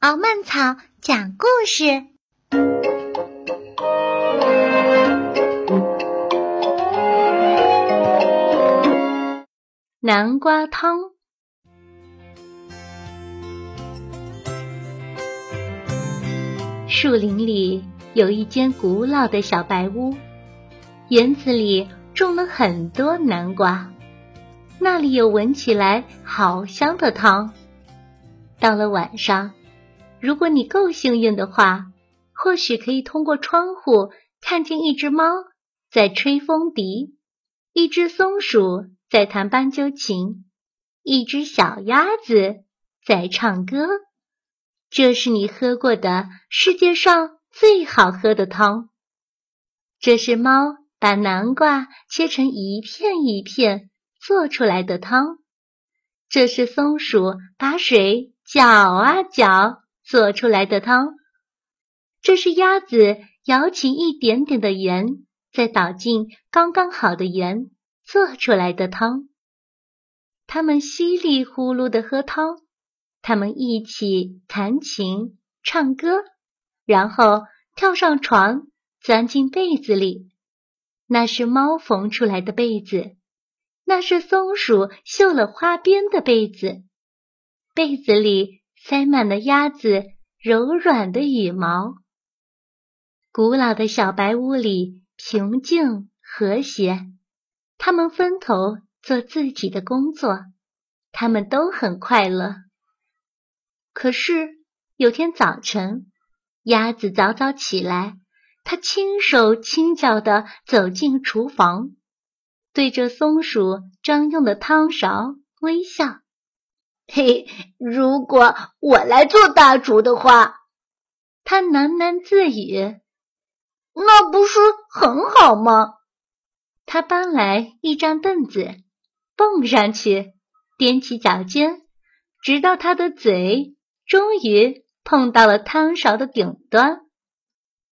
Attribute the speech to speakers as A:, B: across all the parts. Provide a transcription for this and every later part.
A: 敖曼草讲故事：
B: 南瓜汤。树林里有一间古老的小白屋，园子里种了很多南瓜，那里有闻起来好香的汤。到了晚上，如果你够幸运的话，或许可以通过窗户看见一只猫在吹风笛，一只松鼠在弹斑鸠琴，一只小鸭子在唱歌。这是你喝过的世界上最好喝的汤。这是猫把南瓜切成一片一片做出来的汤。这是松鼠把水。搅啊搅，做出来的汤。这是鸭子舀起一点点的盐，再倒进刚刚好的盐，做出来的汤。他们稀里呼噜的喝汤，他们一起弹琴、唱歌，然后跳上床，钻进被子里。那是猫缝出来的被子，那是松鼠绣了花边的被子。被子里塞满了鸭子柔软的羽毛。古老的小白屋里平静和谐，他们分头做自己的工作，他们都很快乐。可是有天早晨，鸭子早早起来，它轻手轻脚的走进厨房，对着松鼠专用的汤勺微笑。
C: 嘿，如果我来做大厨的话，
B: 他喃喃自语：“
C: 那不是很好吗？”
B: 他搬来一张凳子，蹦上去，踮起脚尖，直到他的嘴终于碰到了汤勺的顶端。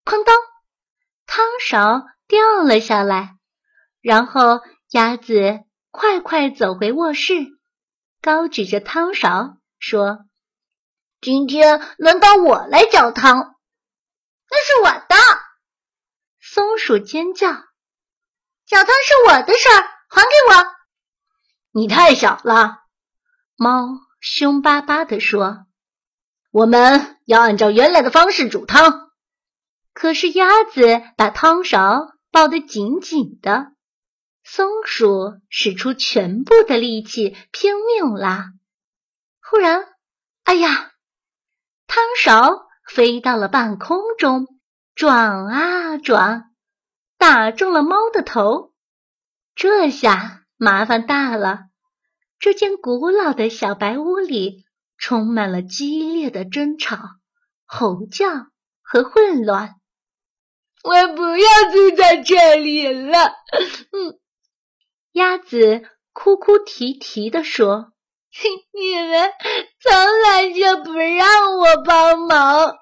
B: 哐当，汤勺掉了下来。然后鸭子快快走回卧室。高举着汤勺说：“
C: 今天轮到我来搅汤，
A: 那是我的。”
B: 松鼠尖叫：“
A: 搅汤是我的事儿，还给我！”
C: 你太小了。”
B: 猫凶巴巴地说：“
C: 我们要按照原来的方式煮汤。”
B: 可是鸭子把汤勺抱得紧紧的。松鼠使出全部的力气，拼命拉。忽然，哎呀！汤勺飞到了半空中，转啊转，打中了猫的头。这下麻烦大了。这间古老的小白屋里充满了激烈的争吵、吼叫和混乱。
C: 我不要住在这里了。嗯。
B: 鸭子哭哭啼啼地说：“
C: 你们从来就不让我帮忙。”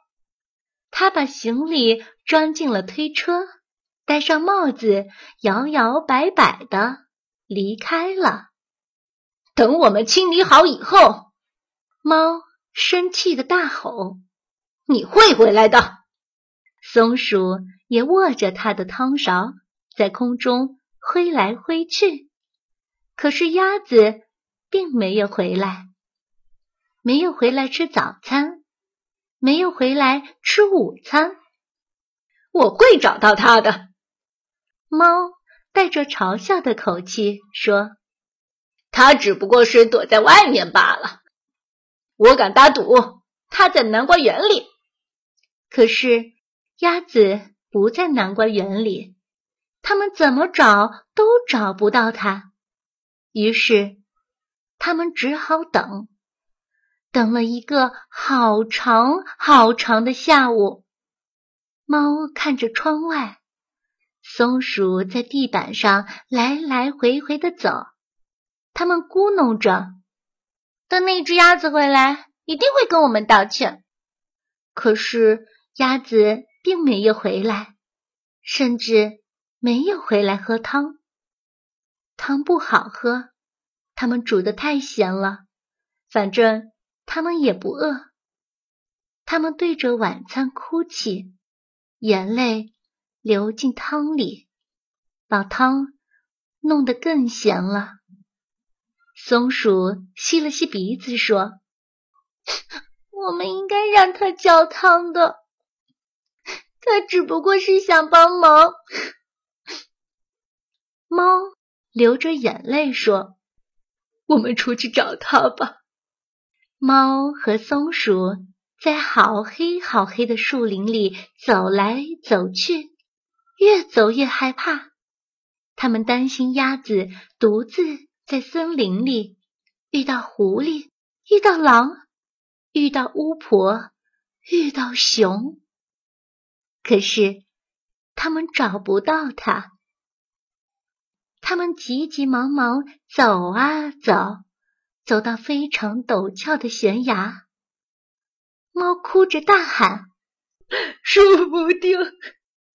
B: 他把行李装进了推车，戴上帽子，摇摇摆摆的离开了。
C: 等我们清理好以后，
B: 猫生气的大吼：“
C: 你会回来的！”
B: 松鼠也握着它的汤勺，在空中挥来挥去。可是鸭子并没有回来，没有回来吃早餐，没有回来吃午餐。
C: 我会找到它的。
B: 猫带着嘲笑的口气说：“
C: 它只不过是躲在外面罢了。我敢打赌，它在南瓜园里。”
B: 可是鸭子不在南瓜园里，他们怎么找都找不到它。于是，他们只好等，等了一个好长好长的下午。猫看着窗外，松鼠在地板上来来回回的走。他们咕哝着：“
A: 等那只鸭子回来，一定会跟我们道歉。”
B: 可是鸭子并没有回来，甚至没有回来喝汤。汤不好喝，他们煮的太咸了。反正他们也不饿。他们对着晚餐哭泣，眼泪流进汤里，把汤弄得更咸了。松鼠吸了吸鼻子说：“
A: 我们应该让他浇汤的，他只不过是想帮忙。”
B: 流着眼泪说：“
C: 我们出去找他吧。”
B: 猫和松鼠在好黑好黑的树林里走来走去，越走越害怕。他们担心鸭子独自在森林里遇到狐狸，遇到狼，遇到巫婆，遇到熊。可是他们找不到它。他们急急忙忙走啊走，走到非常陡峭的悬崖。猫哭着大喊：“
C: 说不定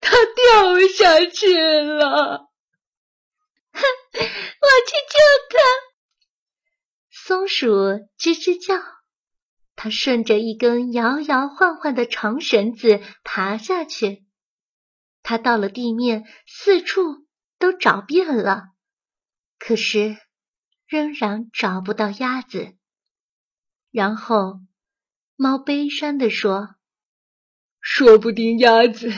C: 它掉下去了！”
A: 哼，我去救它。
B: 松鼠吱吱叫，它顺着一根摇摇晃晃的长绳子爬下去。它到了地面，四处。都找遍了，可是仍然找不到鸭子。然后猫悲伤地说：“
C: 说不定鸭子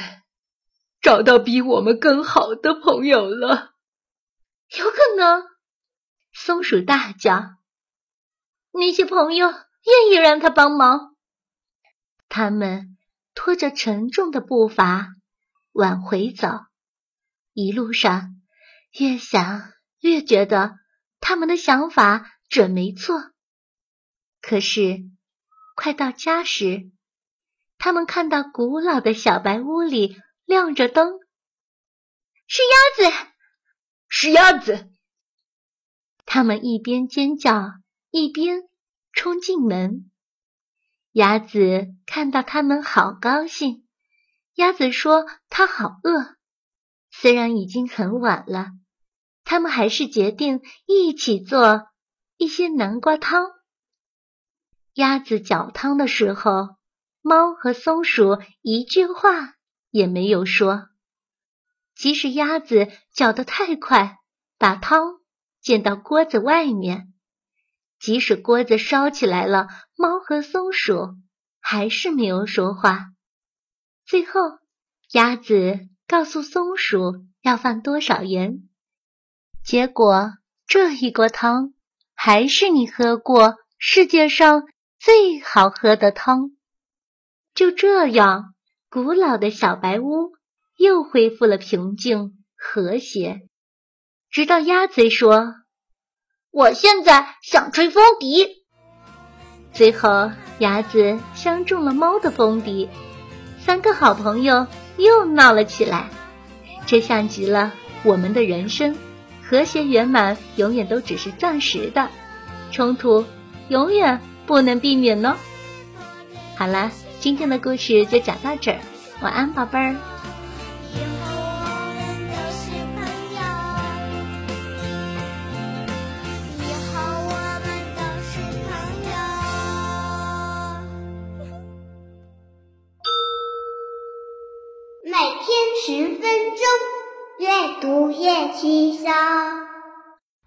C: 找到比我们更好的朋友了。”
A: 有可能，
B: 松鼠大叫：“
A: 那些朋友愿意让他帮忙。”
B: 他们拖着沉重的步伐往回走。一路上，越想越觉得他们的想法准没错。可是，快到家时，他们看到古老的小白屋里亮着灯，
A: 是鸭子，
C: 是鸭子！
B: 他们一边尖叫，一边冲进门。鸭子看到他们，好高兴。鸭子说：“它好饿。”虽然已经很晚了，他们还是决定一起做一些南瓜汤。鸭子搅汤的时候，猫和松鼠一句话也没有说。即使鸭子搅得太快，把汤溅到锅子外面；即使锅子烧起来了，猫和松鼠还是没有说话。最后，鸭子。告诉松鼠要放多少盐，结果这一锅汤还是你喝过世界上最好喝的汤。就这样，古老的小白屋又恢复了平静和谐。直到鸭子说：“
A: 我现在想吹风笛。”
B: 最后，鸭子相中了猫的风笛。三个好朋友。又闹了起来，这像极了我们的人生，和谐圆满永远都只是暂时的，冲突永远不能避免呢。好了，今天的故事就讲到这儿，晚安，宝贝儿。
D: 十分钟，阅读越轻松。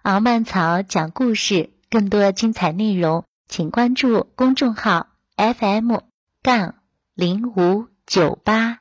B: 敖曼草讲故事，更多精彩内容，请关注公众号 FM 杠零五九八。